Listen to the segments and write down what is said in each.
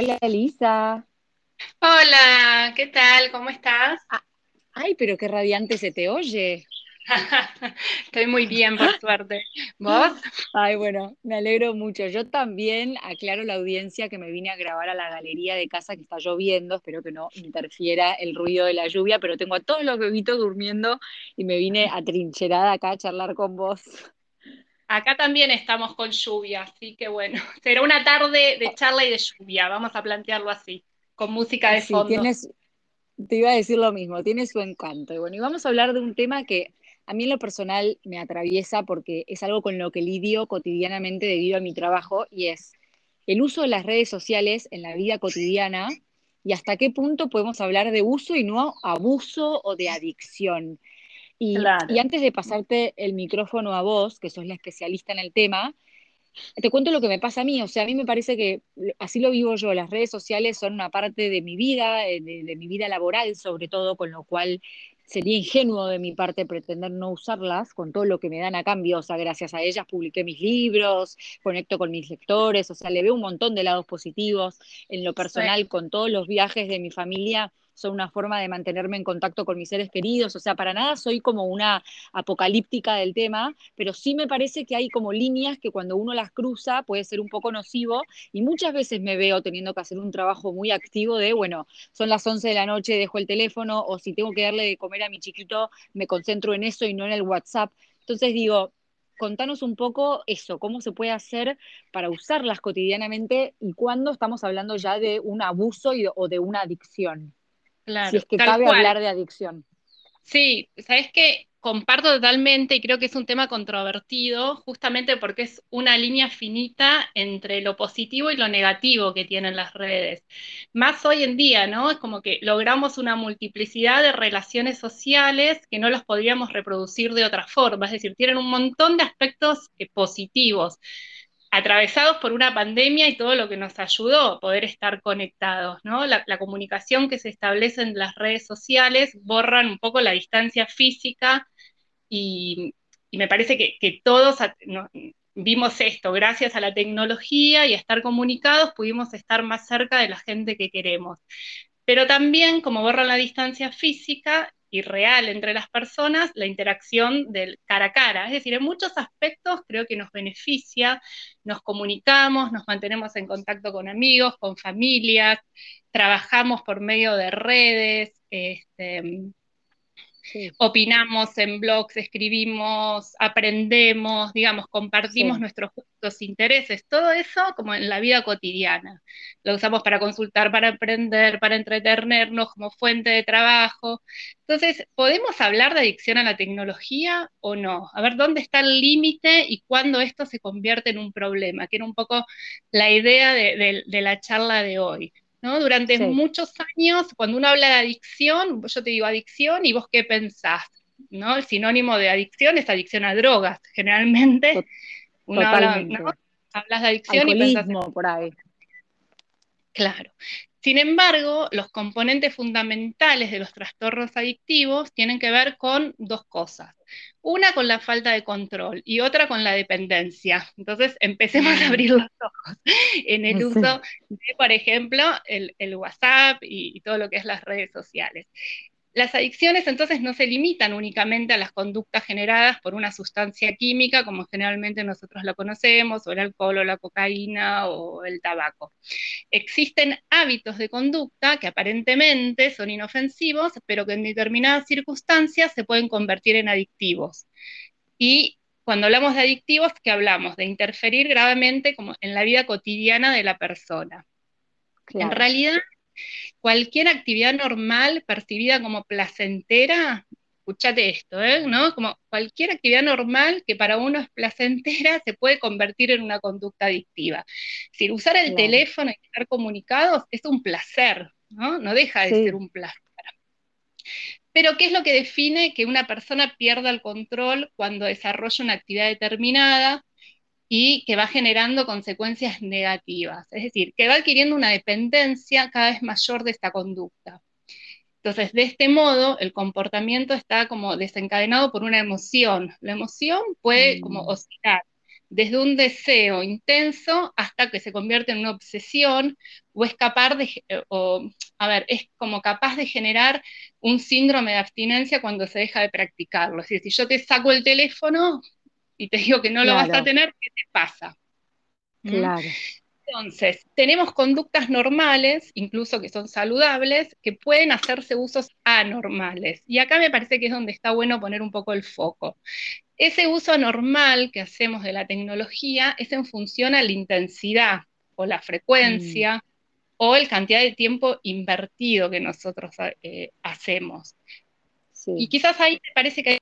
Hola Lisa. Hola, ¿qué tal? ¿Cómo estás? Ah, ay, pero qué radiante se te oye. Estoy muy bien, por suerte. ¿Vos? Ay, bueno, me alegro mucho. Yo también aclaro la audiencia que me vine a grabar a la galería de casa que está lloviendo. Espero que no interfiera el ruido de la lluvia, pero tengo a todos los bebitos durmiendo y me vine atrincherada acá a charlar con vos. Acá también estamos con lluvia, así que bueno, será una tarde de charla y de lluvia, vamos a plantearlo así, con música de sí, fondo. Tienes, te iba a decir lo mismo, tiene su encanto. Y bueno, y vamos a hablar de un tema que a mí en lo personal me atraviesa porque es algo con lo que lidio cotidianamente debido a mi trabajo y es el uso de las redes sociales en la vida cotidiana y hasta qué punto podemos hablar de uso y no abuso o de adicción. Y, antes de pasarte el micrófono a vos, que sos la especialista en el tema, te cuento lo que me pasa a mí. O sea, a mí me parece que así lo vivo yo. Las redes sociales son una parte de mi vida, de, de mi vida laboral sobre todo, con lo cual sería ingenuo de mi parte pretender no usarlas con todo lo que me dan a cambio. O sea, gracias a ellas publiqué mis libros, conecto con mis lectores, o sea, le veo un montón de lados positivos. En lo personal, con todos los viajes de mi familia, son una forma de mantenerme en contacto con mis seres queridos, o sea, para nada soy como una apocalíptica del tema, pero sí me parece que hay como líneas que cuando uno las cruza puede ser un poco nocivo y muchas veces me veo teniendo que hacer un trabajo muy activo de, bueno, son las 11 de la noche, dejo el teléfono o si tengo que darle de comer a mi chiquito, me concentro en eso y no en el WhatsApp. Entonces digo, contanos un poco eso, cómo se puede hacer para usarlas cotidianamente y cuándo estamos hablando ya de un abuso o de una adicción. Claro, si es que cabe hablar de adicción. Sí, sabes que comparto totalmente y creo que es un tema controvertido, justamente porque es una línea finita entre lo positivo y lo negativo que tienen las redes. Más hoy en día, ¿no? Es como que logramos una multiplicidad de relaciones sociales que no los podríamos reproducir de otra forma, es decir, tienen un montón de aspectos eh, positivos atravesados por una pandemia y todo lo que nos ayudó a poder estar conectados, ¿no? La, comunicación que se establece en las redes sociales borran un poco la distancia física y, me parece que, todos vimos esto, gracias a la tecnología y a estar comunicados pudimos estar más cerca de la gente que queremos. Pero también, como borran la distancia física, y real entre las personas la interacción del cara a cara. Es decir, en muchos aspectos creo que nos beneficia, nos comunicamos, nos mantenemos en contacto con amigos, con familias, trabajamos por medio de redes, este, opinamos en blogs, escribimos, aprendemos, digamos, compartimos nuestros gustos, intereses, todo eso como en la vida cotidiana. Lo usamos para consultar, para aprender, para entretenernos como fuente de trabajo. Entonces, ¿podemos hablar de adicción a la tecnología o no? A ver, ¿dónde está el límite y cuándo esto se convierte en un problema? Que era un poco la idea de la charla de hoy. Durante muchos años, cuando uno habla de adicción, yo te digo adicción y vos qué pensás, ¿no? El sinónimo de adicción es adicción a drogas, generalmente. Uno habla, hablas de adicción y pensás... por ahí. Claro. Sin embargo, los componentes fundamentales de los trastornos adictivos tienen que ver con dos cosas. Una con la falta de control y otra con la dependencia. Entonces, empecemos a abrir los ojos en el uso de, por ejemplo, el, WhatsApp y, todo lo que es las redes sociales. Las adicciones entonces no se limitan únicamente a las conductas generadas por una sustancia química, como generalmente nosotros la conocemos, o el alcohol o la cocaína o el tabaco. Existen hábitos de conducta que aparentemente son inofensivos, pero que en determinadas circunstancias se pueden convertir en adictivos. Y cuando hablamos de adictivos, ¿qué hablamos? De interferir gravemente como en la vida cotidiana de la persona. En realidad, cualquier actividad normal percibida como placentera, escúchate esto, ¿eh? ¿no? Como cualquier actividad normal que para uno es placentera se puede convertir en una conducta adictiva. Si usar el teléfono y estar comunicados es un placer, ¿no? No deja de ser un placer. Pero, ¿qué es lo que define que una persona pierda el control cuando desarrolla una actividad determinada y que va generando consecuencias negativas, es decir, que va adquiriendo una dependencia cada vez mayor de esta conducta. Entonces, de este modo, el comportamiento está como desencadenado por una emoción. La emoción puede como mm. oscilar desde un deseo intenso hasta que se convierte en una obsesión o es capaz de, o, a ver, es como capaz de generar un síndrome de abstinencia cuando se deja de practicarlo. Es decir, si yo te saco el teléfono y te digo que no lo vas a tener, ¿qué te pasa? ¿Mm? Claro. Entonces, tenemos conductas normales, incluso que son saludables, que pueden hacerse usos anormales. Y acá me parece que es donde está bueno poner un poco el foco. Ese uso anormal que hacemos de la tecnología es en función a la intensidad o la frecuencia mm. o la cantidad de tiempo invertido que nosotros eh, hacemos. Y quizás ahí me parece que el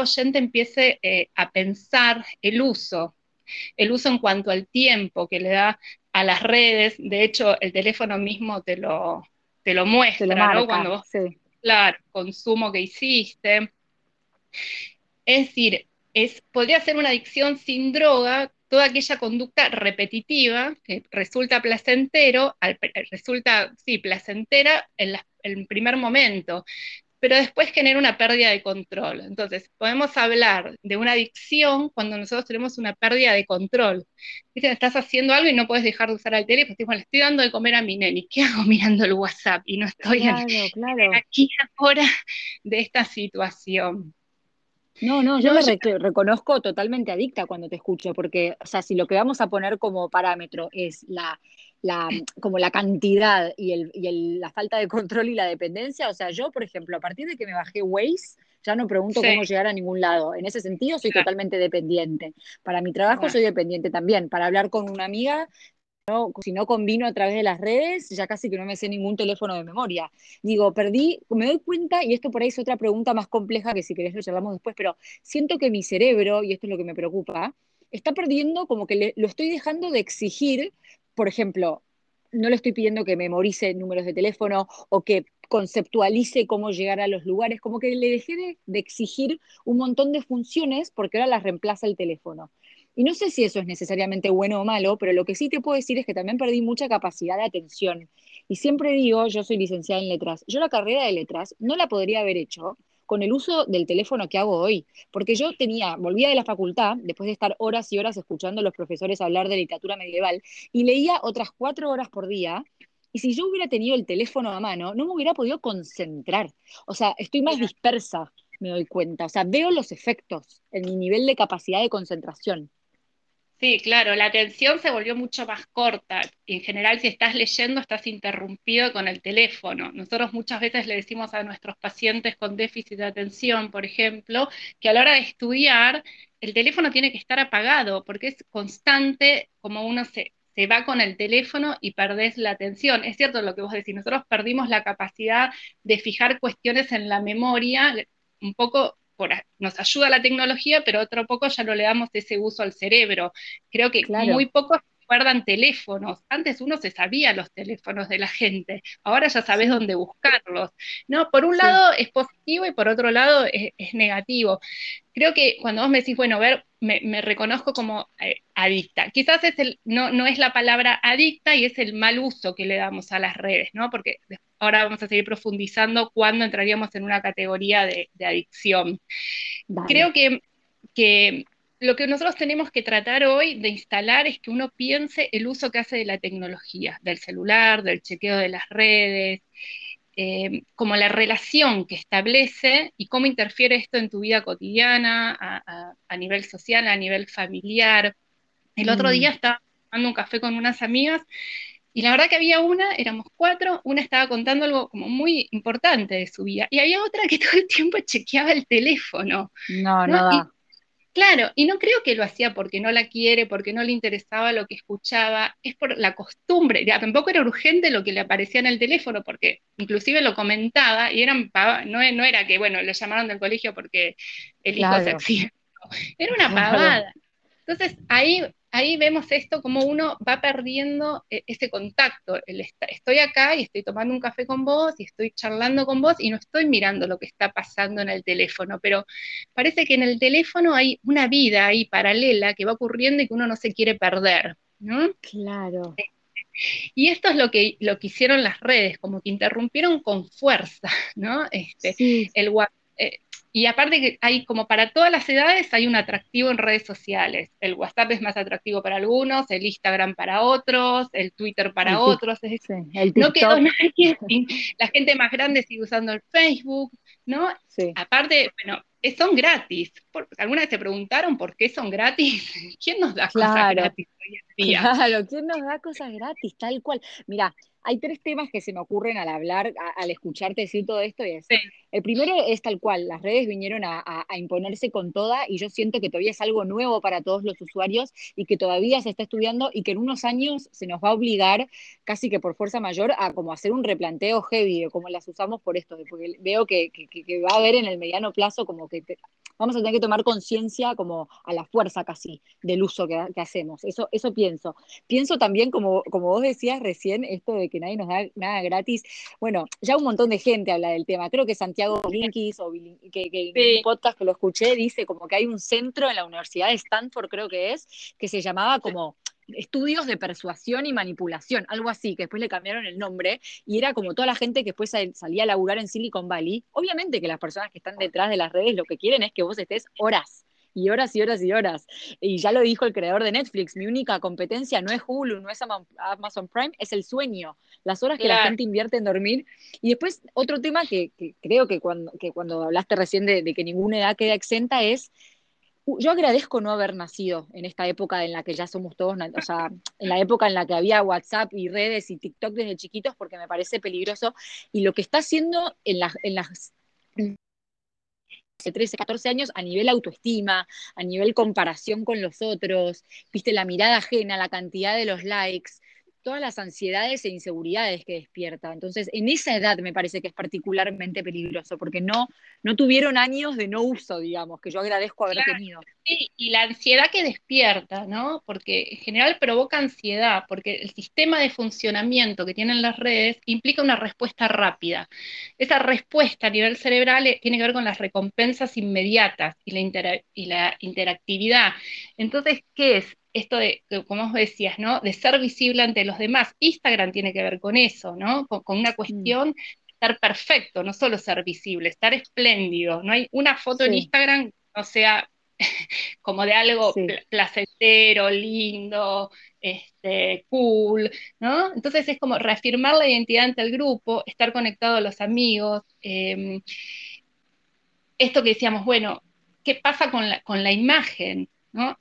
oyente empiece eh, a pensar el uso el uso en cuanto al tiempo que le da a las redes, de hecho el teléfono mismo te lo, te lo muestra, ¿no? Cuando vos, claro, consumo que hiciste. Es decir, es, podría ser una adicción sin droga toda aquella conducta repetitiva que resulta placentero, resulta, sí, placentera en, en el primer momento, pero después genera una pérdida de control. Entonces, podemos hablar de una adicción cuando nosotros tenemos una pérdida de control. Dicen, estás haciendo algo y no puedes dejar de usar el teléfono. Bueno, le estoy dando de comer a mi neni. ¿Qué hago mirando el WhatsApp? Y no estoy aquí ahora de esta situación. No, no, yo me reconozco totalmente adicta cuando te escucho, porque, o sea, si lo que vamos a poner como parámetro es la la, como la cantidad y, el, y la falta de control y la dependencia. O sea, yo, por ejemplo, a partir de que me bajé Waze, ya no pregunto cómo llegar a ningún lado. En ese sentido, soy totalmente dependiente. Para mi trabajo, soy dependiente también. Para hablar con una amiga, si no combino a través de las redes, ya casi que no me sé ningún teléfono de memoria. Digo, perdí, me doy cuenta, y esto por ahí es otra pregunta más compleja que si querés lo charlamos después, pero siento que mi cerebro, y esto es lo que me preocupa, está perdiendo como que lo estoy dejando de exigir por ejemplo, no le estoy pidiendo que memorice números de teléfono o que conceptualice cómo llegar a los lugares, como que le dejé de, exigir un montón de funciones porque ahora las reemplaza el teléfono. Y no sé si eso es necesariamente bueno o malo, pero lo que sí te puedo decir es que también perdí mucha capacidad de atención. Y siempre digo, yo soy licenciada en letras, yo la carrera de letras no la podría haber hecho con el uso del teléfono que hago hoy. Porque yo tenía, volvía de la facultad, después de estar horas y horas escuchando a los profesores hablar de literatura medieval, y leía otras cuatro horas por día. Y si yo hubiera tenido el teléfono a mano, no me hubiera podido concentrar. O sea, estoy más dispersa, me doy cuenta. O sea, veo los efectos en mi nivel de capacidad de concentración. Sí, claro, la atención se volvió mucho más corta. En general, si estás leyendo, estás interrumpido con el teléfono. Nosotros muchas veces le decimos a nuestros pacientes con déficit de atención, por ejemplo, que a la hora de estudiar, el teléfono tiene que estar apagado, porque es constante como uno se, se va con el teléfono y perdés la atención. Es cierto lo que vos decís, nosotros perdimos la capacidad de fijar cuestiones en la memoria, un poco nos ayuda la tecnología, pero otro poco ya no le damos ese uso al cerebro. Creo que muy pocos guardan teléfonos. Antes uno se sabía los teléfonos de la gente, ahora ya sabes dónde buscarlos. No, por un lado es positivo y por otro lado es, negativo. Creo que cuando vos me decís, bueno, ver, me, reconozco como eh, adicta. Quizás es el, no, no es la palabra adicta y es el mal uso que le damos a las redes, ¿no? Porque ahora vamos a seguir profundizando cuándo entraríamos en una categoría de, adicción. Creo que, que lo que nosotros tenemos que tratar hoy de instalar es que uno piense el uso que hace de la tecnología, del celular, del chequeo de las redes, eh, como la relación que establece y cómo interfiere esto en tu vida cotidiana, a, nivel social, a nivel familiar. El otro día mm. estaba tomando un café con unas amigas y la verdad que había una, éramos cuatro, una estaba contando algo como muy importante de su vida y había otra que todo el tiempo chequeaba el teléfono. No, no, da. Claro, y no creo que lo hacía porque no la quiere, porque no le interesaba lo que escuchaba, es por la costumbre. Ya, tampoco era urgente lo que le aparecía en el teléfono, porque inclusive lo comentaba y eran no, no era que, bueno, le llamaron del colegio porque el hijo se accidentó. Era una pavada. Entonces ahí ahí vemos esto como uno va perdiendo eh, ese contacto. estoy acá y estoy tomando un café con vos y estoy charlando con vos y no estoy mirando lo que está pasando en el teléfono, pero parece que en el teléfono hay una vida ahí paralela que va ocurriendo y que uno no se quiere perder. ¿no? Claro. Y esto es lo que, lo que hicieron las redes, como que interrumpieron con fuerza, ¿no? Este, el WhatsApp eh, y aparte que hay como para todas las edades hay un atractivo en redes sociales. El WhatsApp es más atractivo para algunos, el Instagram para otros, el Twitter para otros. no quedó nadie. La gente más grande sigue usando el Facebook, ¿no? Aparte, bueno, son gratis. ¿Alguna vez se preguntaron por qué son gratis? ¿Quién nos da cosas gratis hoy en día? Claro, ¿quién nos da cosas gratis? Tal cual. Mira, hay tres temas que se me ocurren al hablar, al escucharte decir todo esto. Y es, El primero es tal cual, las redes vinieron a, imponerse con toda y yo siento que todavía es algo nuevo para todos los usuarios y que todavía se está estudiando y que en unos años se nos va a obligar casi que por fuerza mayor a como hacer un replanteo heavy de cómo las usamos por esto, porque veo que, va a haber en el mediano plazo como que vamos a tener que tomar conciencia como a la fuerza casi del uso que, hacemos. Eso, eso pienso. Pienso también, como, como vos decías recién, esto de que nadie nos da nada gratis. Bueno, ya un montón de gente habla del tema. Creo que Santiago Linkis, o que, en un podcast que lo escuché, dice como que hay un centro en la Universidad de Stanford, creo que es, que se llamaba como estudios de persuasión y manipulación, algo así, que después le cambiaron el nombre, y era como toda la gente que después salía a laburar en Silicon Valley. Obviamente que las personas que están detrás de las redes lo que quieren es que vos estés horas y horas y horas y horas. Y ya lo dijo el creador de Netflix, mi única competencia no es Hulu, no es Amazon Prime, es el sueño, las horas que la gente invierte en dormir. Y después otro tema que, creo que cuando, que cuando hablaste recién de, de que ninguna edad queda exenta es yo agradezco no haber nacido en esta época en la que ya somos todos, o sea, en la época en la que había WhatsApp y redes y TikTok desde chiquitos, porque me parece peligroso. Y lo que está haciendo en, las en las 13, 14 años a nivel autoestima, a nivel comparación con los otros, viste la mirada ajena, la cantidad de los likes, todas las ansiedades e inseguridades que despierta. Entonces, en esa edad me parece que es particularmente peligroso, porque no, no tuvieron años de no uso, digamos, que yo agradezco haber tenido. Sí, y la ansiedad que despierta, ¿no? Porque en general provoca ansiedad, porque el sistema de funcionamiento que tienen las redes implica una respuesta rápida. Esa respuesta a nivel cerebral eh, tiene que ver con las recompensas inmediatas y la, y la interactividad. Entonces, ¿qué es? Esto de, como vos decías, ¿no? De ser visible ante los demás. Instagram tiene que ver con eso, ¿no? Con, una mm. cuestión de estar perfecto, no solo ser visible, estar espléndido. No hay una foto en Instagram no sea como de algo placentero, lindo, este, cool, ¿no? Entonces es como reafirmar la identidad ante el grupo, estar conectado a los amigos. Em, esto que decíamos, bueno, ¿qué pasa con la, con la imagen?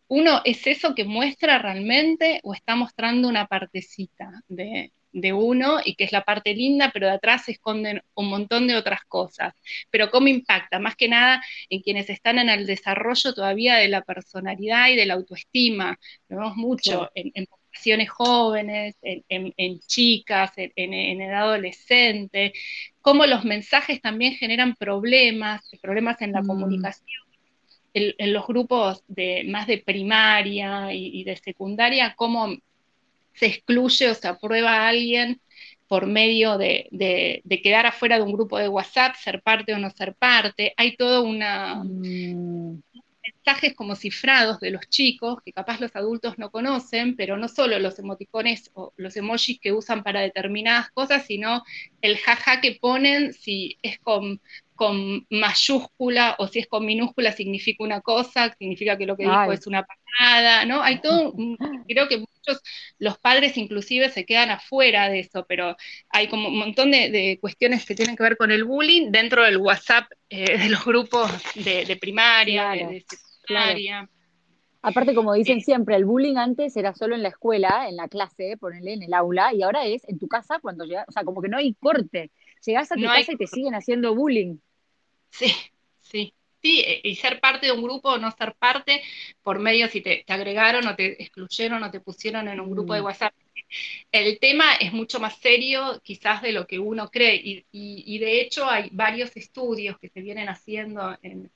Uno, ¿es eso que muestra realmente o está mostrando una partecita de, uno y que es la parte linda, pero de atrás se esconden un montón de otras cosas? Pero ¿cómo impacta? Más que nada en quienes están en el desarrollo todavía de la personalidad y de la autoestima. Lo vemos mucho en, poblaciones jóvenes, en, chicas, en, edad adolescente, cómo los mensajes también generan problemas, problemas en la mm. comunicación en los grupos de, más de primaria y, de secundaria, cómo se excluye o se aprueba a alguien por medio de, quedar afuera de un grupo de WhatsApp, ser parte o no ser parte. Hay todo una, mm mensajes como cifrados de los chicos, que capaz los adultos no conocen, pero no solo los emoticones o los emojis que usan para determinadas cosas, sino el jaja que ponen, si es con, con mayúscula o si es con minúscula significa una cosa, significa que lo que dijo es una pasada, ¿no? Hay todo, creo que muchos, los padres inclusive se quedan afuera de eso, pero hay como un montón de, cuestiones que tienen que ver con el bullying dentro del WhatsApp eh, de los grupos de, primaria, de, secundaria. Aparte, como dicen eh, siempre, el bullying antes era solo en la escuela, en la clase, ponerle en el aula, y ahora es en tu casa cuando llegas, o sea, como que no hay corte. Llegás a tu casa y te siguen haciendo bullying. Sí, sí. Sí, e, y ser parte de un grupo o no ser parte por medio si te, agregaron o te excluyeron o te pusieron en un grupo de mm. WhatsApp. El tema es mucho más serio quizás de lo que uno cree y, de hecho hay varios estudios que se vienen haciendo en,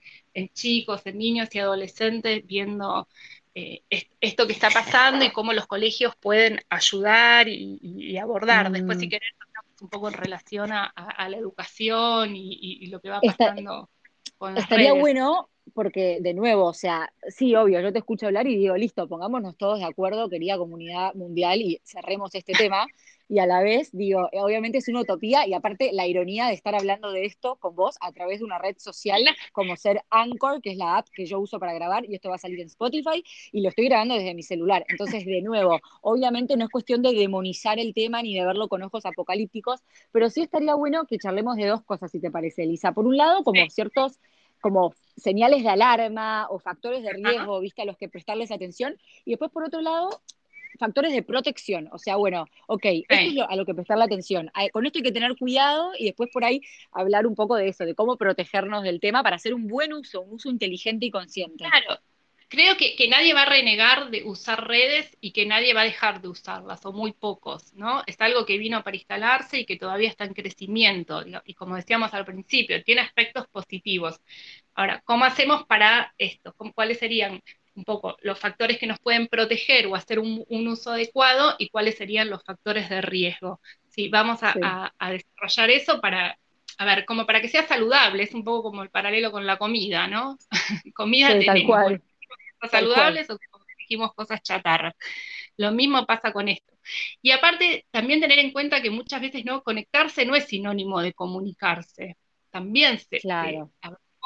chicos, en niños y adolescentes viendo eh, esto que está pasando y cómo los colegios pueden ayudar y, abordar. Después si mm. querés un poco en relación a, la educación y, lo que va pasando. estaría bueno porque de nuevo, o sea, sí, obvio, yo te escucho hablar y digo, listo, pongámonos todos de acuerdo, querida comunidad mundial, y cerremos este tema. Y a la vez, digo, obviamente es una utopía y aparte la ironía de estar hablando de esto con vos a través de una red social como ser Anchor, que es la app que yo uso para grabar y esto va a salir en Spotify y lo estoy grabando desde mi celular. Entonces, de nuevo, obviamente no es cuestión de demonizar el tema ni de verlo con ojos apocalípticos, pero sí estaría bueno que charlemos de dos cosas, si te parece, Elisa. Por un lado, como ciertos como señales de alarma o factores de riesgo, viste, a los que prestarles atención. Y después, por otro lado, factores de protección. O sea, bueno, ok, esto es a lo que prestarle atención. Con esto hay que tener cuidado y después por ahí hablar un poco de eso, de cómo protegernos del tema para hacer un buen uso, un uso inteligente y consciente. Claro, creo que, nadie va a renegar de usar redes y que nadie va a dejar de usarlas, o muy pocos, ¿no? Es algo que vino para instalarse y que todavía está en crecimiento, y como decíamos al principio, tiene aspectos positivos. Ahora, ¿cómo hacemos para esto? ¿Cuáles serían un poco los factores que nos pueden proteger o hacer un, uso adecuado y cuáles serían los factores de riesgo? Sí, vamos a, desarrollar eso para, a ver, como para que sea saludable, es un poco como el paralelo con la comida, ¿no? comida sí, tal cual saludables o dijimos cosas chatarras. Lo mismo pasa con esto. Y aparte, también tener en cuenta que muchas veces no conectarse no es sinónimo de comunicarse. También se, claro.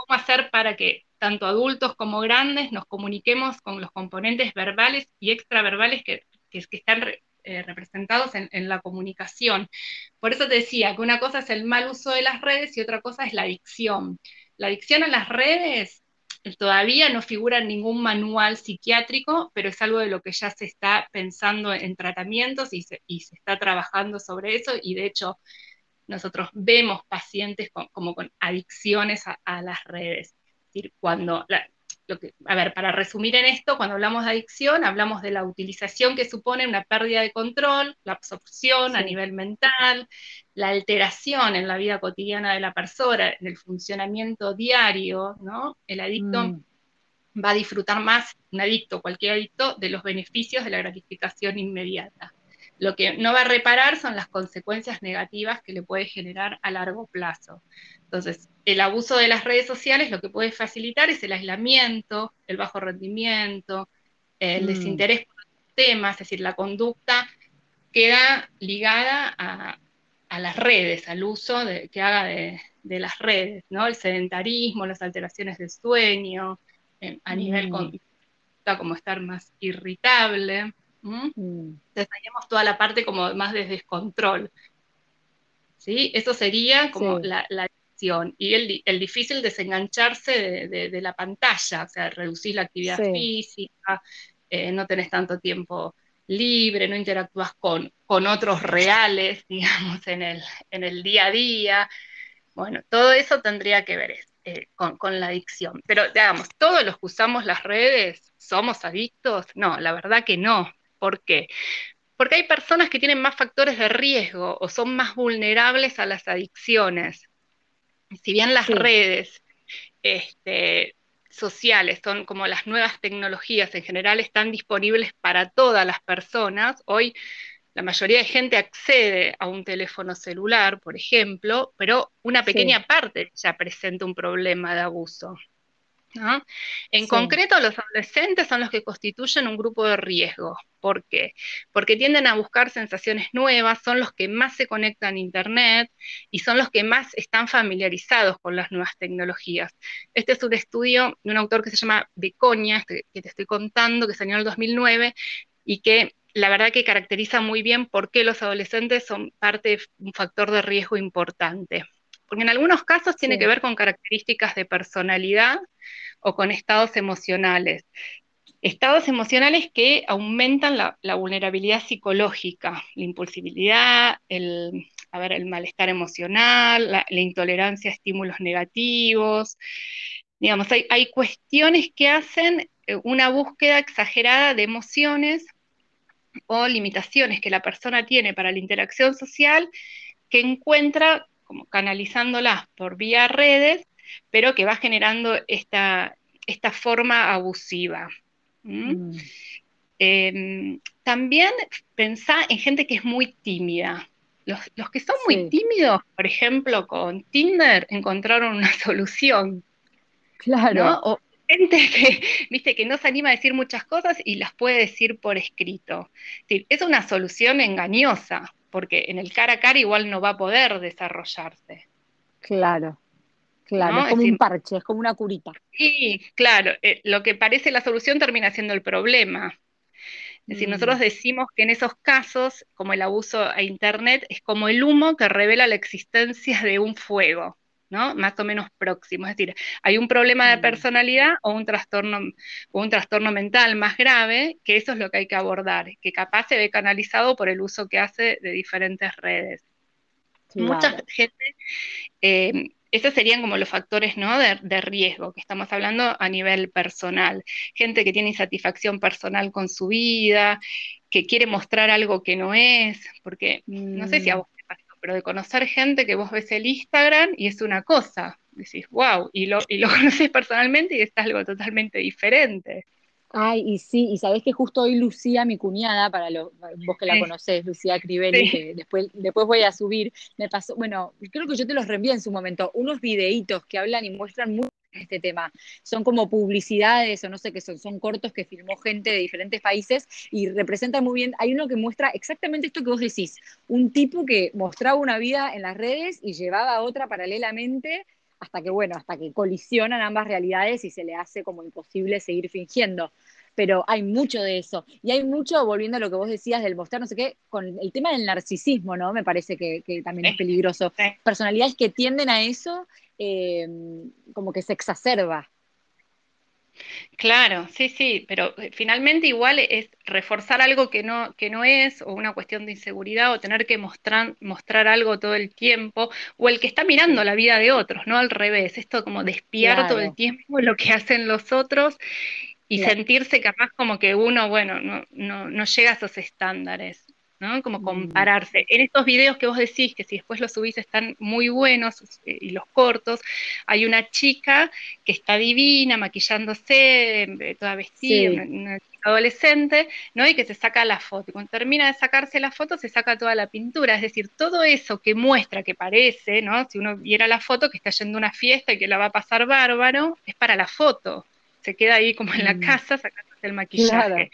Cómo hacer para que tanto adultos como grandes nos comuniquemos con los componentes verbales y extraverbales que, están eh, representados en, la comunicación. Por eso te decía que una cosa es el mal uso de las redes y otra cosa es la adicción. La adicción a las redes Todavía no figura en ningún manual psiquiátrico, pero es algo de lo que ya se está pensando en tratamientos y se, está trabajando sobre eso y de hecho nosotros vemos pacientes como con adicciones a, las redes. Es decir, cuando a ver, para resumir en esto, cuando hablamos de adicción, hablamos de la utilización que supone una pérdida de control, la absorción a nivel mental, la alteración en la vida cotidiana de la persona, en el funcionamiento diario, ¿no? El adicto mm. va a disfrutar más, un adicto, cualquier adicto, de los beneficios de la gratificación inmediata. Lo que no va a reparar son las consecuencias negativas que le puede generar a largo plazo. Entonces, el abuso de las redes sociales lo que puede facilitar es el aislamiento, el bajo rendimiento, el mm. desinterés por los temas, es decir, la conducta queda ligada a, las redes, al uso que haga de, las redes, ¿no? El sedentarismo, las alteraciones del sueño, a nivel mm. como estar más irritable. Mm. Tenemos toda la parte como más de descontrol. ¿Sí? Eso sería como la, la y el, difícil desengancharse de, la pantalla, o sea, reducir la actividad física, eh, no tenés tanto tiempo libre, no interactúas con, con otros reales, digamos, en el, en el día a día. Bueno, todo eso tendría que ver eh, con, con, la adicción. Pero, digamos, todos los que usamos las redes somos adictos. No, la verdad que no. ¿Por qué? Porque hay personas que tienen más factores de riesgo o son más vulnerables a las adicciones si bien las redes este, sociales son como las nuevas tecnologías en general, están disponibles para todas las personas, hoy la mayoría de gente accede a un teléfono celular, por ejemplo, pero una pequeña parte ya presenta un problema de abuso. En concreto, los adolescentes son los que constituyen un grupo de riesgo. ¿Por qué? Porque tienden a buscar sensaciones nuevas, son los que más se conectan a Internet y son los que más están familiarizados con las nuevas tecnologías. Este es un estudio de un autor que se llama Becoña, este que te estoy contando, que salió en el 2009 y que la verdad que caracteriza muy bien por qué los adolescentes son parte de un factor de riesgo importante. Porque en algunos casos tiene que ver con características de personalidad o con estados emocionales. Estados emocionales que aumentan la, vulnerabilidad psicológica, la impulsibilidad, el, ver, el malestar emocional, la, intolerancia a estímulos negativos. Digamos, hay, hay cuestiones que hacen eh, una búsqueda exagerada de emociones o limitaciones que la persona tiene para la interacción social que encuentra como canalizándolas por vía redes pero que va generando esta, esta forma abusiva. Mm. Em, también pensá en gente que es muy tímida. Los, que son muy tímidos, por ejemplo, con Tinder encontraron una solución. Claro. gente que, viste, que no se anima a decir muchas cosas y las puede decir por escrito. Es una solución engañosa, porque en el cara a cara igual no va a poder desarrollarse. Claro, claro, es como un parche, es como una curita. Sí, claro, eh, lo que parece la solución termina siendo el problema. Es decir, nosotros mm. decimos que en esos casos, como el abuso a Internet, es como el humo que revela la existencia de un fuego. ¿No? Más o menos próximo. Es decir, hay un problema de personalidad o un trastorno, o un trastorno mental más grave, que eso es lo que hay que abordar, que capaz se ve canalizado por el uso que hace de diferentes redes. Mucha gente, eh, esos serían como los factores ¿no? de, de, riesgo que estamos hablando a nivel personal. Gente que tiene insatisfacción personal con su vida, que quiere mostrar algo que no es, porque no sé si a mm. vos pero de conocer gente que vos ves el Instagram y es una cosa, decís, wow, y lo, y lo conoces personalmente y es algo totalmente diferente. Ay, y sí, y sabés que justo hoy Lucía, mi cuñada, para vos que la conocés, Lucía Crivelli, que después, después voy a subir, me pasó, bueno, creo que yo te los reenvié en su momento, unos videitos que hablan y muestran mucho este tema. Son como publicidades o no sé qué son, son cortos que filmó gente de diferentes países y representan muy bien. Hay uno que muestra exactamente esto que vos decís, un tipo que mostraba una vida en las redes y llevaba otra paralelamente hasta que, bueno, hasta que colisionan ambas realidades y se le hace como imposible seguir fingiendo. Pero hay mucho de eso. Y hay mucho, volviendo a lo que vos decías del mostrar, no sé qué, con el tema del narcisismo, ¿no? Me parece que, también es peligroso. Personalidades que tienden a eso eh, como que se exacerba. Claro, sí, sí, pero eh, finalmente igual es reforzar algo que no, que no es, o una cuestión de inseguridad, o tener que mostrar, mostrar algo todo el tiempo, o el que está mirando la vida de otros, no al revés, esto como despiar todo el tiempo lo que hacen los otros y sentirse capaz como que uno, bueno, no, no, no llega a esos estándares. Como mm. compararse. En estos videos que vos decís, que si después los subís están muy buenos eh, y los cortos, hay una chica que está divina, maquillándose, eh, toda vestida, una, adolescente, ¿no? Y que se saca la foto. Y cuando termina de sacarse la foto, se saca toda la pintura. Es decir, todo eso que muestra, que parece, ¿no? Si uno viera la foto, que está yendo a una fiesta y que la va a pasar bárbaro, es para la foto. Se queda ahí como en la mm. casa sacándose el maquillaje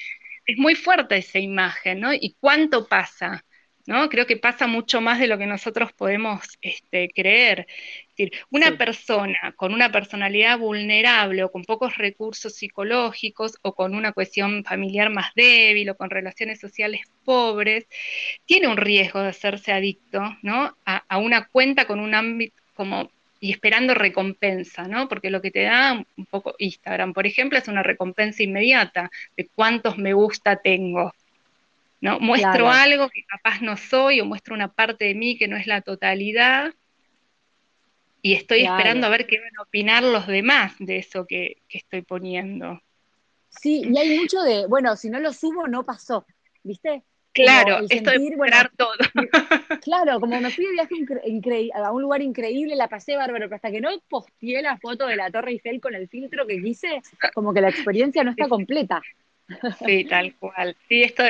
es muy fuerte esa imagen, ¿no? ¿Y cuánto pasa? ¿no? Creo que pasa mucho más de lo que nosotros podemos este, creer. Es decir, una persona con una personalidad vulnerable o con pocos recursos psicológicos o con una cuestión familiar más débil o con relaciones sociales pobres, tiene un riesgo de hacerse adicto ¿no? a, a una cuenta con un ámbito como y esperando recompensa, ¿no? Porque lo que te da un poco Instagram, por ejemplo, es una recompensa inmediata de cuántos me gusta tengo. ¿no? Muestro algo que capaz no soy o muestro una parte de mí que no es la totalidad y estoy esperando a ver qué van a opinar los demás de eso que, que estoy poniendo. Sí, y hay mucho de, bueno, si no lo subo, no pasó, ¿viste? Claro, esto de bueno, todo. Claro, como me fui de viaje a un lugar increíble, la pasé bárbaro, pero hasta que no posteé la foto de la Torre Eiffel con el filtro que quise, como que la experiencia no está completa. Sí, tal cual. Sí, esto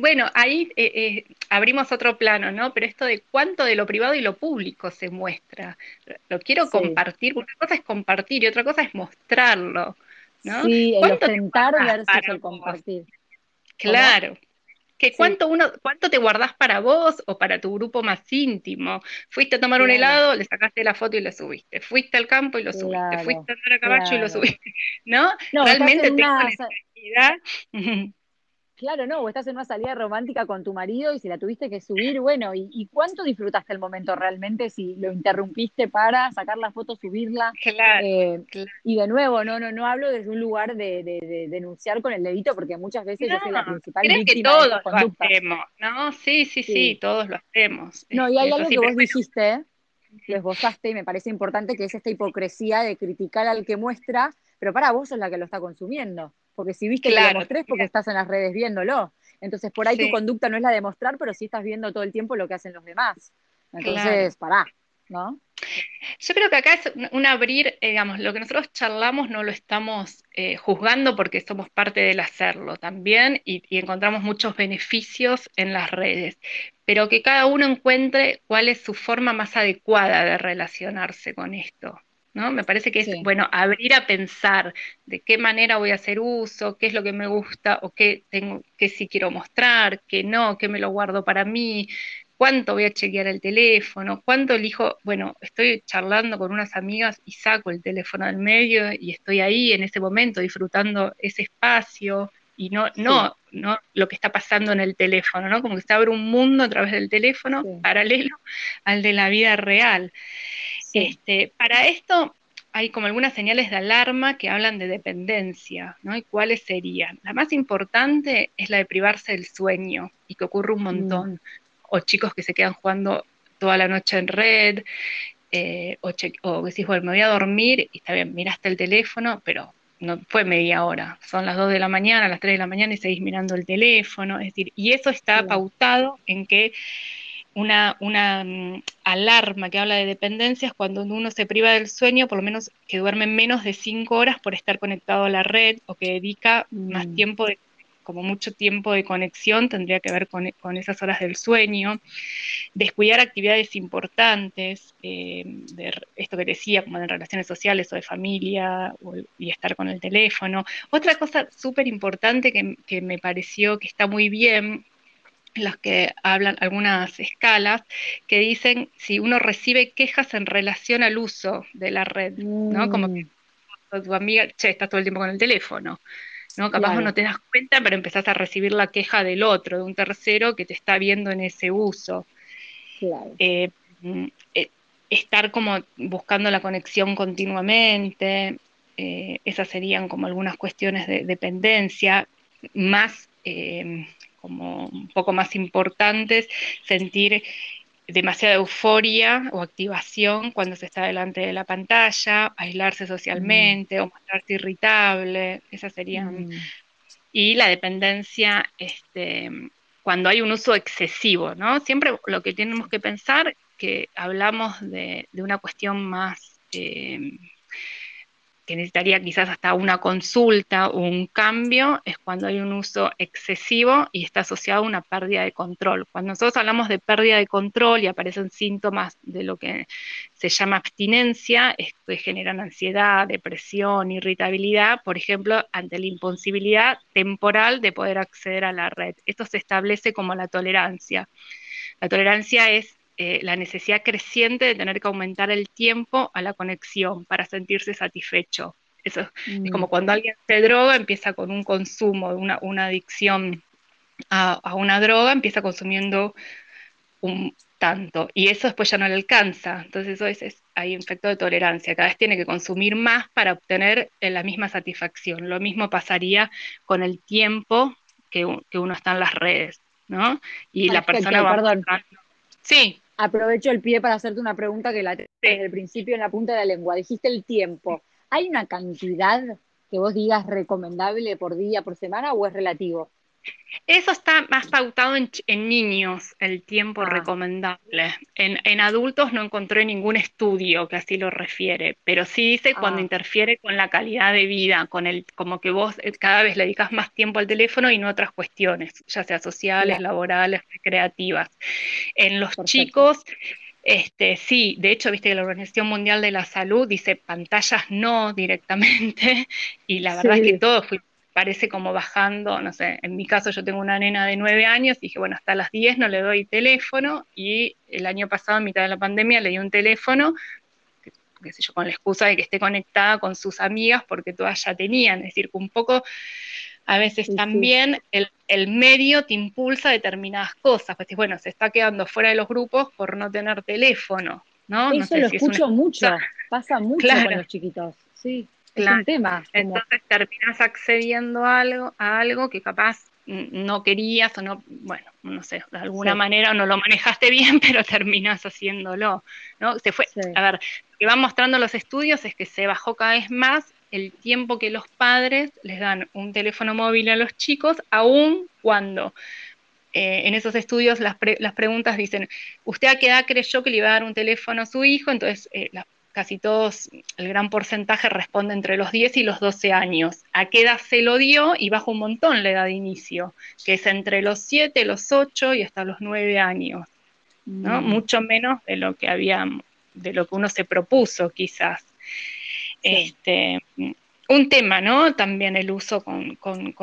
bueno, ahí eh, eh, abrimos otro plano, ¿no? Pero esto de cuánto de lo privado y lo público se muestra. Lo quiero compartir. Una cosa es compartir y otra cosa es mostrarlo, ¿no? Sí, el ostentar versus el compartir. Claro que cuánto, uno, cuánto te guardás para vos o para tu grupo más íntimo. Fuiste a tomar un helado, le sacaste la foto y lo subiste. Fuiste al campo y lo subiste. Fuiste a andar a caballo y lo subiste. ¿No? Realmente tengo necesidad. Claro, no, o estás en una salida romántica con tu marido y si la tuviste que subir, bueno, ¿y, cuánto disfrutaste el momento realmente si lo interrumpiste para sacar la foto, subirla? Claro, eh, Y de nuevo, no, no, no hablo desde un lugar de, denunciar con el dedito, porque muchas veces yo soy la principal creo que todos lo hacemos, ¿no? Sí, sí, sí, todos lo hacemos. No, y hay algo que vos dijiste, lo esbozaste y me parece importante, que es esta hipocresía de criticar al que muestra, pero para vos es la que lo está consumiendo porque si viste que lo mostré porque estás en las redes viéndolo. Entonces, por ahí tu conducta no es la de mostrar, pero sí estás viendo todo el tiempo lo que hacen los demás. Entonces, pará, ¿no? Yo creo que acá es un abrir, eh, digamos, lo que nosotros charlamos no lo estamos eh, juzgando porque somos parte del hacerlo también y, encontramos muchos beneficios en las redes, pero que cada uno encuentre cuál es su forma más adecuada de relacionarse con esto. ¿No? Me parece que es, bueno, abrir a pensar de qué manera voy a hacer uso, qué es lo que me gusta o qué tengo, qué sí quiero mostrar, qué no, qué me lo guardo para mí, cuánto voy a chequear el teléfono, cuánto elijo, bueno, estoy charlando con unas amigas y saco el teléfono del medio y estoy ahí en ese momento disfrutando ese espacio y no, no, no lo que está pasando en el teléfono, ¿no? Como que se abre un mundo a través del teléfono paralelo al de la vida real. Este, para esto hay como algunas señales de alarma que hablan de dependencia, ¿no? ¿Y cuáles serían? La más importante es la de privarse del sueño y que ocurre un montón. Mm. O chicos que se quedan jugando toda la noche en red, eh, o, o decís, bueno, me voy a dormir y está bien, miraste el teléfono, pero no fue media hora, son las 2 de la mañana, las 3 de la mañana y seguís mirando el teléfono, es decir, y eso está pautado en que una, una mm, alarma que habla de dependencias cuando uno se priva del sueño, por lo menos que duerme menos de 5 horas por estar conectado a la red o que dedica más mm. tiempo de como mucho tiempo de conexión, tendría que ver con, esas horas del sueño, descuidar actividades importantes, eh, de esto que decía, como de relaciones sociales o de familia, y estar con el teléfono. Otra cosa súper importante que, me pareció que está muy bien, las que hablan algunas escalas, que dicen si uno recibe quejas en relación al uso de la red, ¿no? Como que mm. tu amiga, che, estás todo el tiempo con el teléfono. ¿no? Capaz no te das cuenta, pero empezás a recibir la queja del otro, de un tercero que te está viendo en ese uso. Eh, mm, eh, estar como buscando la conexión continuamente, eh, esas serían como algunas cuestiones de dependencia, más como un poco más importantes, sentir demasiada euforia o activación cuando se está delante de la pantalla, aislarse socialmente o mostrarse irritable, esas serían. Mm. Y la dependencia, este, cuando hay un uso excesivo, ¿no? Siempre lo que tenemos que pensar, que hablamos de, una cuestión más eh, que necesitaría quizás hasta una consulta o un cambio, es cuando hay un uso excesivo y está asociado a una pérdida de control. Cuando nosotros hablamos de pérdida de control y aparecen síntomas de lo que se llama abstinencia, que generan ansiedad, depresión, irritabilidad, por ejemplo, ante la imposibilidad temporal de poder acceder a la red. Esto se establece como la tolerancia. La tolerancia es eh, la necesidad creciente de tener que aumentar el tiempo a la conexión para sentirse satisfecho. Eso es mm. como cuando alguien se droga, empieza con un consumo, una, una adicción a, una droga, empieza consumiendo un tanto y eso después ya no le alcanza. Entonces eso es, hay un efecto de tolerancia, cada vez tiene que consumir más para obtener eh, la misma satisfacción. Lo mismo pasaría con el tiempo que, uno está en las redes, ¿no? Y la persona va... Perdón. Sí aprovecho el pie para hacerte una pregunta que la tengo desde el principio en la punta de la lengua. Dijiste el tiempo. ¿Hay una cantidad que vos digas recomendable por día, por semana o es relativo? Eso está más pautado en, niños, el tiempo ah. recomendable. En, adultos no encontré ningún estudio que así lo refiere, pero sí dice cuando ah. interfiere con la calidad de vida, con el, como que vos eh, cada vez le dedicas más tiempo al teléfono y no a otras cuestiones, ya sea sociales, laborales, recreativas. En los chicos, este, sí, de hecho, viste que la Organización Mundial de la Salud dice pantallas no directamente, y la verdad es que todo fue parece como bajando, no sé, en mi caso yo tengo una nena de nueve años y dije, bueno, hasta las diez no le doy teléfono y el año pasado, en mitad de la pandemia, le di un teléfono, qué sé yo, con la excusa de que esté conectada con sus amigas porque todas ya tenían, es decir, que un poco a veces también El, medio te impulsa a determinadas cosas, pues bueno, se está quedando fuera de los grupos por no tener teléfono, ¿no? Eso lo escucho mucho, pasa mucho con los chiquitos, sí tema. Entonces terminas accediendo a algo, a algo que capaz no querías o no, bueno, no sé, de alguna manera no lo manejaste bien, pero terminas haciéndolo, ¿no? Se fue, a ver, lo que van mostrando los estudios es que se bajó cada vez más el tiempo que los padres les dan un teléfono móvil a los chicos, aun cuando eh, en esos estudios las, las, preguntas dicen, ¿usted a qué edad creyó que le iba a dar un teléfono a su hijo? Entonces, eh, las casi todos, el gran porcentaje responde entre los 10 y los 12 años. ¿A qué edad se lo dio? Y baja un montón la edad de inicio, que es entre los 7, los 8 y hasta los 9 años, ¿no? Mm. Mucho menos de lo que había, de lo que uno se propuso quizás. Este, un tema, ¿no? También el uso con,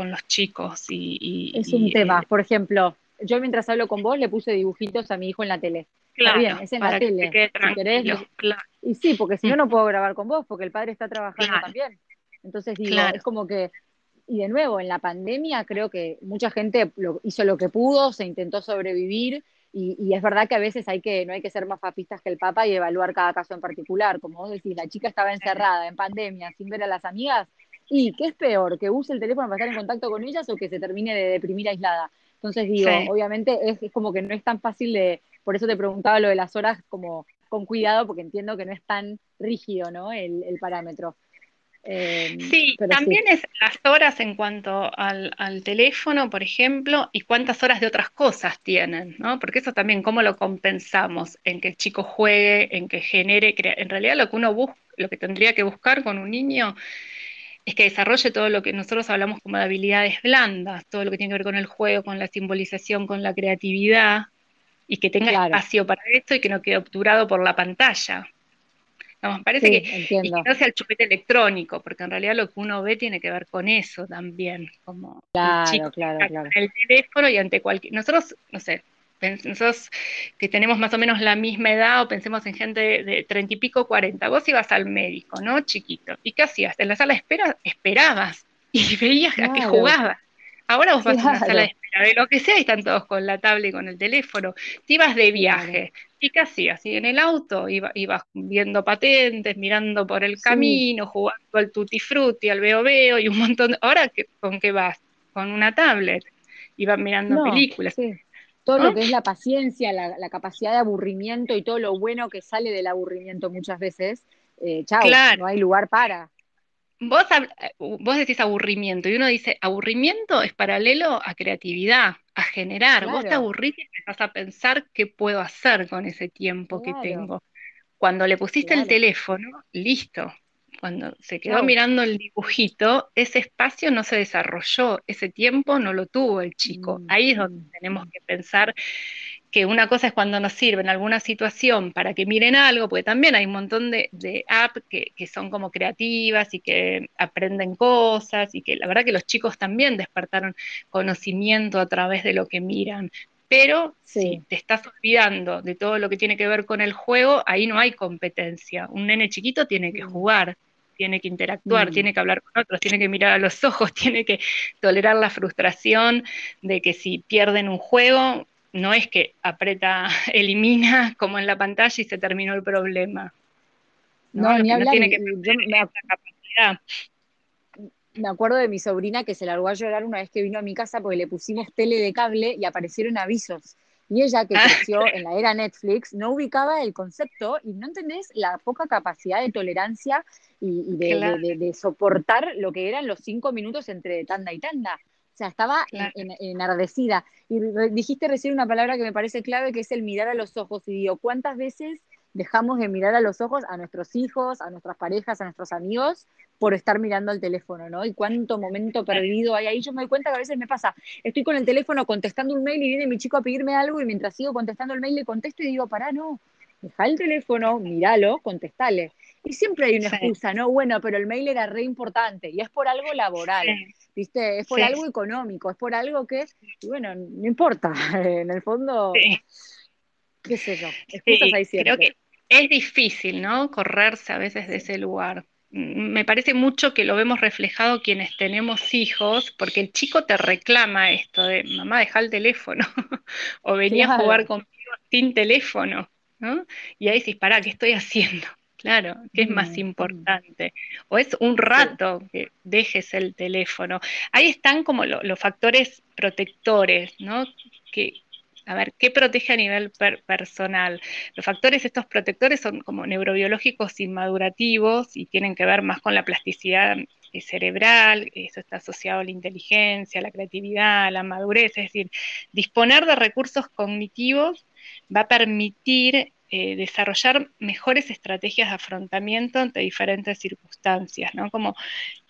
los chicos. Y, es un tema. Por ejemplo, yo mientras hablo con vos le puse dibujitos a mi hijo en la tele. Claro, bien, es en la tele. Y sí, porque si no, no puedo grabar con vos, porque el padre está trabajando también. Entonces digo, es como que, y de nuevo, en la pandemia creo que mucha gente hizo lo que pudo, se intentó sobrevivir, y, es verdad que a veces hay que, no hay que ser más papistas que el Papa y evaluar cada caso en particular. Como vos decís, la chica estaba encerrada en pandemia sin ver a las amigas, ¿y qué es peor? ¿Que use el teléfono para estar en contacto con ellas o que se termine de deprimir aislada? Entonces digo, obviamente es, es, como que no es tan fácil de, por eso te preguntaba lo de las horas como con cuidado, porque entiendo que no es tan rígido ¿no? el, parámetro. Eh, sí, también es las horas en cuanto al, teléfono, por ejemplo, y cuántas horas de otras cosas tienen, ¿no? Porque eso también, ¿cómo lo compensamos? En que el chico juegue, en que genere, en realidad lo que uno busca, lo que tendría que buscar con un niño es que desarrolle todo lo que nosotros hablamos como de habilidades blandas, todo lo que tiene que ver con el juego, con la simbolización, con la creatividad, y que tenga espacio para esto y que no quede obturado por la pantalla. Parece que, no sea el chupete electrónico, porque en realidad lo que uno ve tiene que ver con eso también, como claro, claro, claro. el teléfono y ante cualquier. Nosotros, no sé, nosotros que tenemos más o menos la misma edad o pensemos en gente de treinta y pico, cuarenta, vos ibas al médico, ¿no? Chiquito. ¿Y qué hacías? En la sala de espera esperabas y veías a que jugabas. Ahora vos vas a una sala de espera, de lo que sea, y están todos con la tablet y con el teléfono. Te ibas de viaje. ¿Y qué hacías? Y en el auto ibas viendo patentes, mirando por el camino, jugando al tutti frutti, al veo veo y un montón de... Ahora, ¿con qué vas? Con una tablet. Ibas mirando películas todo lo que es la paciencia, la, capacidad de aburrimiento y todo lo bueno que sale del aburrimiento muchas veces, eh, chao, no hay lugar para. Vos, vos decís aburrimiento y uno dice, aburrimiento es paralelo a creatividad, a generar. Vos te aburrís y empezás a pensar qué puedo hacer con ese tiempo que tengo. Cuando le pusiste el teléfono, listo, cuando se quedó mirando el dibujito, ese espacio no se desarrolló, ese tiempo no lo tuvo el chico. Mm, Ahí es donde tenemos que pensar que una cosa es cuando nos sirve en alguna situación para que miren algo, porque también hay un montón de, apps que, son como creativas y que aprenden cosas y que la verdad que los chicos también despertaron conocimiento a través de lo que miran. Pero si te estás olvidando de todo lo que tiene que ver con el juego, ahí no hay competencia. Un nene chiquito tiene que jugar tiene que interactuar, mm. tiene que hablar con otros, tiene que mirar a los ojos, tiene que tolerar la frustración de que si pierden un juego, no es que aprieta, elimina como en la pantalla y se terminó el problema. No, ni hablar, tiene que me, capacidad. me acuerdo de mi sobrina que se largó a llorar una vez que vino a mi casa porque le pusimos tele de cable y aparecieron avisos. Y ella, que ah. creció en la era Netflix, no ubicaba el concepto y no entendés la poca capacidad de tolerancia y, de, soportar lo que eran los cinco minutos entre tanda y tanda. O sea, estaba enardecida. Y dijiste recién una palabra que me parece clave, que es el mirar a los ojos. Y digo, ¿cuántas veces dejamos de mirar a los ojos a nuestros hijos, a nuestras parejas, a nuestros amigos, por estar mirando el teléfono, ¿no? Y cuánto momento perdido hay ahí. Yo me doy cuenta que a veces me pasa, estoy con el teléfono contestando un mail y viene mi chico a pedirme algo y mientras sigo contestando el mail le contesto y digo, pará, no, deja el teléfono, míralo, contestale. Y siempre hay una excusa, ¿no? Bueno, pero el mail era re importante y es por algo laboral, ¿viste? Es por algo económico, es por algo que, bueno, no importa, en el fondo, qué sé yo, excusas hay siempre. Creo que es difícil, ¿no? Correrse a veces de ese lugar. Mm, me parece mucho que lo vemos reflejado quienes tenemos hijos, porque el chico te reclama esto de, mamá, deja el teléfono, o venía a jugar conmigo sin teléfono, ¿no? Y ahí dices, pará, ¿qué estoy haciendo? Claro, ¿qué es más mm. importante? O es un rato que dejes el teléfono. Ahí están como los factores protectores, ¿no? Que, a ver, ¿qué protege a nivel personal? Los factores, estos protectores son como neurobiológicos inmadurativos y tienen que ver más con la plasticidad eh, cerebral, eso está asociado a la inteligencia, a la creatividad, a la madurez, es decir, disponer de recursos cognitivos va a permitir eh, desarrollar mejores estrategias de afrontamiento ante diferentes circunstancias, ¿no? Como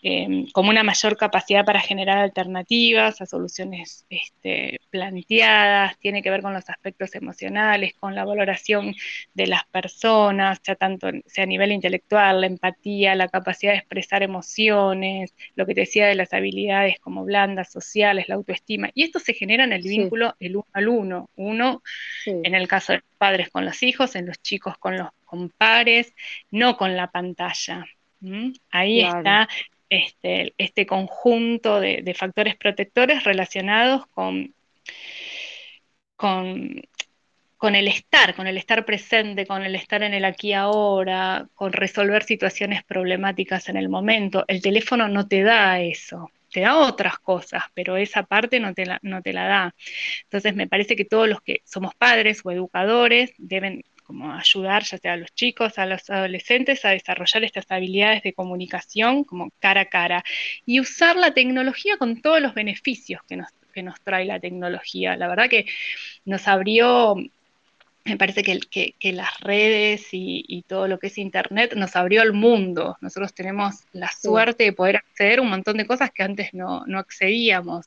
Em, como una mayor capacidad para generar alternativas a soluciones este, planteadas, tiene que ver con los aspectos emocionales, con la valoración de las personas, sea tanto sea a nivel intelectual, la empatía, la capacidad de expresar emociones, lo que te decía de las habilidades como blandas, sociales, la autoestima. Y esto se genera en el vínculo el uno al uno, uno en el caso de los padres con los hijos, en los chicos con los compares, no con la pantalla. Ahí está este, este conjunto de, factores protectores relacionados con, con, con, el estar, con el estar presente, con el estar en el aquí ahora, con resolver situaciones problemáticas en el momento. El teléfono no te da eso, te da otras cosas, pero esa parte no te la, no te la da. Entonces me parece que todos los que somos padres o educadores deben como ayudar ya sea a los chicos, a los adolescentes a desarrollar estas habilidades de comunicación como cara a cara y usar la tecnología con todos los beneficios que nos, que nos trae la tecnología. La verdad que nos abrió me parece que, que, las redes y, todo lo que es Internet nos abrió el mundo. Nosotros tenemos la suerte de poder acceder a un montón de cosas que antes no, no accedíamos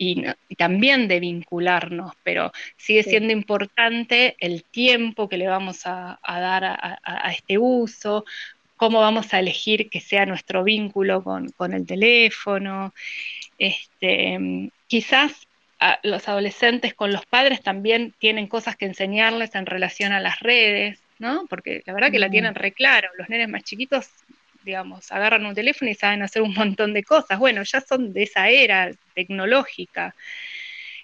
y, también de vincularnos, pero sigue siendo importante el tiempo que le vamos a, dar a, este uso, cómo vamos a elegir que sea nuestro vínculo con, el teléfono. Este, quizás los adolescentes con los padres también tienen cosas que enseñarles en relación a las redes, ¿no? Porque la verdad que la mm. tienen re claro, los nenes más chiquitos digamos, agarran un teléfono y saben hacer un montón de cosas. Bueno, ya son de esa era tecnológica.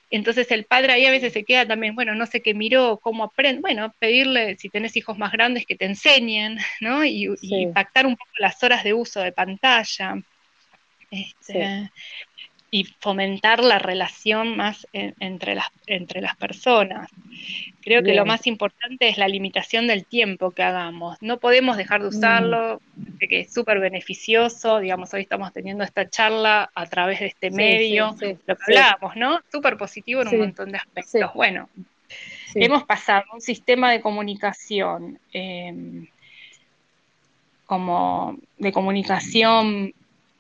Entonces el padre ahí a veces se queda también, bueno, no sé qué miró, cómo aprende, bueno, pedirle, si tenés hijos más grandes, que te enseñen, ¿no? Y, pactar un poco las horas de uso de pantalla. Este, y fomentar la relación más entre, las, entre las personas. Creo que lo más importante es la limitación del tiempo que hagamos. No podemos dejar de usarlo, mm. que es súper beneficioso. Digamos, hoy estamos teniendo esta charla a través de este medio, lo que hablábamos, ¿no? Súper positivo en un montón de aspectos. Bueno, hemos pasado un sistema de comunicación. Em, como de comunicación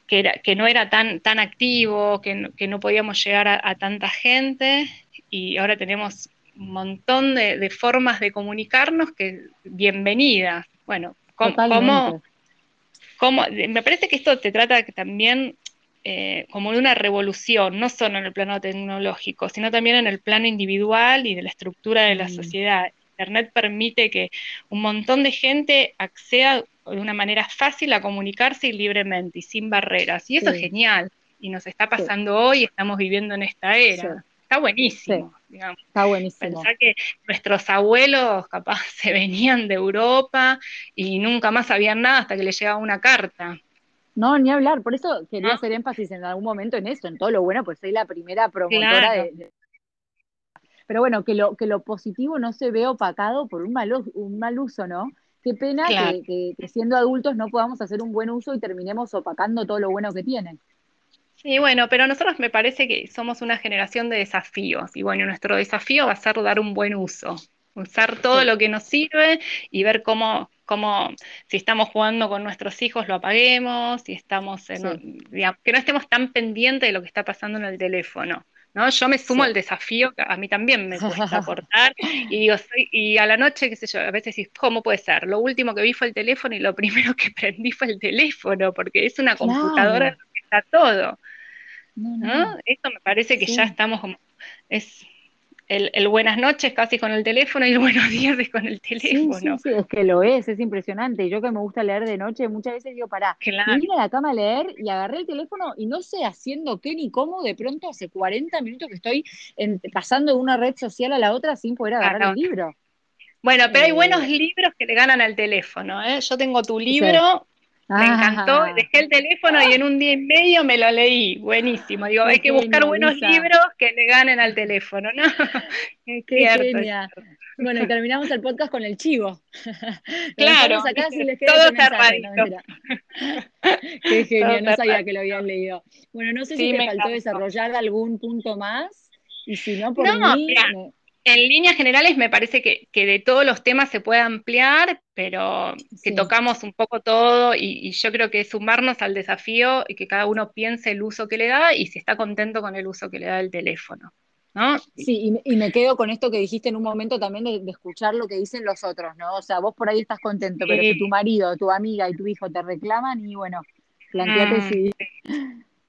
que, no era tan, tan activo, que no, podíamos llegar a, tanta gente y ahora tenemos un montón de, formas de comunicarnos que bienvenidas. Bueno, ¿cómo, me parece que esto te trata también eh, como de una revolución, no solo en el plano tecnológico, sino también en el plano individual y de la estructura de la mm. sociedad. Internet permite que un montón de gente acceda de una manera fácil a comunicarse libremente y sin barreras. Y eso es genial. Y nos está pasando hoy, estamos viviendo en esta era. Está buenísimo. Está buenísimo. Pensar que nuestros abuelos capaz se venían de Europa y nunca más sabían nada hasta que les llegaba una carta. No, ni hablar. Por eso quería hacer énfasis en algún momento en eso, en todo lo bueno, pues soy la primera promotora de, Pero bueno, que lo, que lo positivo no se ve opacado por un mal, un mal uso, ¿no? Qué pena que, siendo adultos no podamos hacer un buen uso y terminemos opacando todo lo bueno que tienen. Sí, bueno, pero nosotros me parece que somos una generación de desafíos y bueno, nuestro desafío va a ser dar un buen uso, usar todo lo que nos sirve y ver cómo, cómo, si estamos jugando con nuestros hijos, lo apaguemos, si estamos en, que no estemos tan pendientes de lo que está pasando en el teléfono. ¿No? Yo me sumo al desafío, a mí también me cuesta aportar, y digo, y a la noche, qué sé yo, a veces dices, ¿cómo puede ser? Lo último que vi fue el teléfono y lo primero que prendí fue el teléfono, porque es una computadora que está todo. No, Esto me parece que ya estamos como, es el, buenas noches casi con el teléfono y el buenos días con el teléfono. Sí, es que lo es, es impresionante. Yo que me gusta leer de noche, muchas veces digo, pará, claro. vine a la cama a leer y agarré el teléfono y no sé haciendo qué ni cómo, de pronto hace 40 minutos que estoy pasando de una red social a la otra sin poder agarrar el libro. Bueno, pero hay eh, buenos libros que le ganan al teléfono. ¿eh? Yo tengo tu libro, me encantó, dejé el teléfono y en un día y medio me lo leí, buenísimo. Digo, hay que buscar buenos libros que le ganen al teléfono, ¿no? Qué genial. Bueno, y terminamos el podcast con el chivo. Claro, acá si les todo cerradito. Qué genial, no sabía que lo habías leído. Bueno, no sé si te faltó desarrollar algún punto más, y si no, por mí... en líneas generales me parece que, de todos los temas se puede ampliar, pero que tocamos un poco todo y, yo creo que es sumarnos al desafío y que cada uno piense el uso que le da y si está contento con el uso que le da el teléfono. ¿no? Sí, y, me quedo con esto que dijiste en un momento también de, escuchar lo que dicen los otros, ¿no? O sea, vos por ahí estás contento, pero si tu marido, tu amiga y tu hijo te reclaman y bueno, planteate mm. si...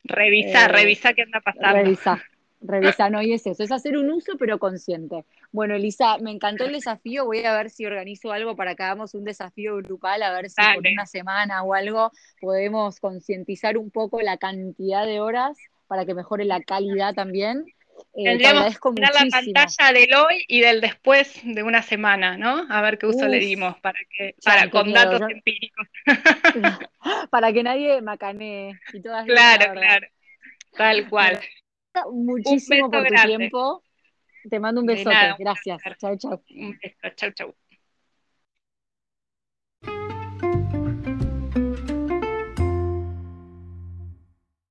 Revisa, eh, revisa qué anda pasando. Revisa. Revisar, no, y es eso, es hacer un uso pero consciente. Bueno, Elisa, me encantó el desafío, voy a ver si organizo algo para que hagamos un desafío grupal, a ver si por una semana o algo podemos concientizar un poco la cantidad de horas para que mejore la calidad también. Eh, Tendríamos que la pantalla del hoy y del después de una semana, ¿no? A ver qué uso le dimos para que, para, con datos empíricos. para que nadie macanee y todas Claro, claro. Tal cual muchísimo por tu tiempo. Te mando un besote. Gracias. Chau, chau. Un beso. Chau, chau.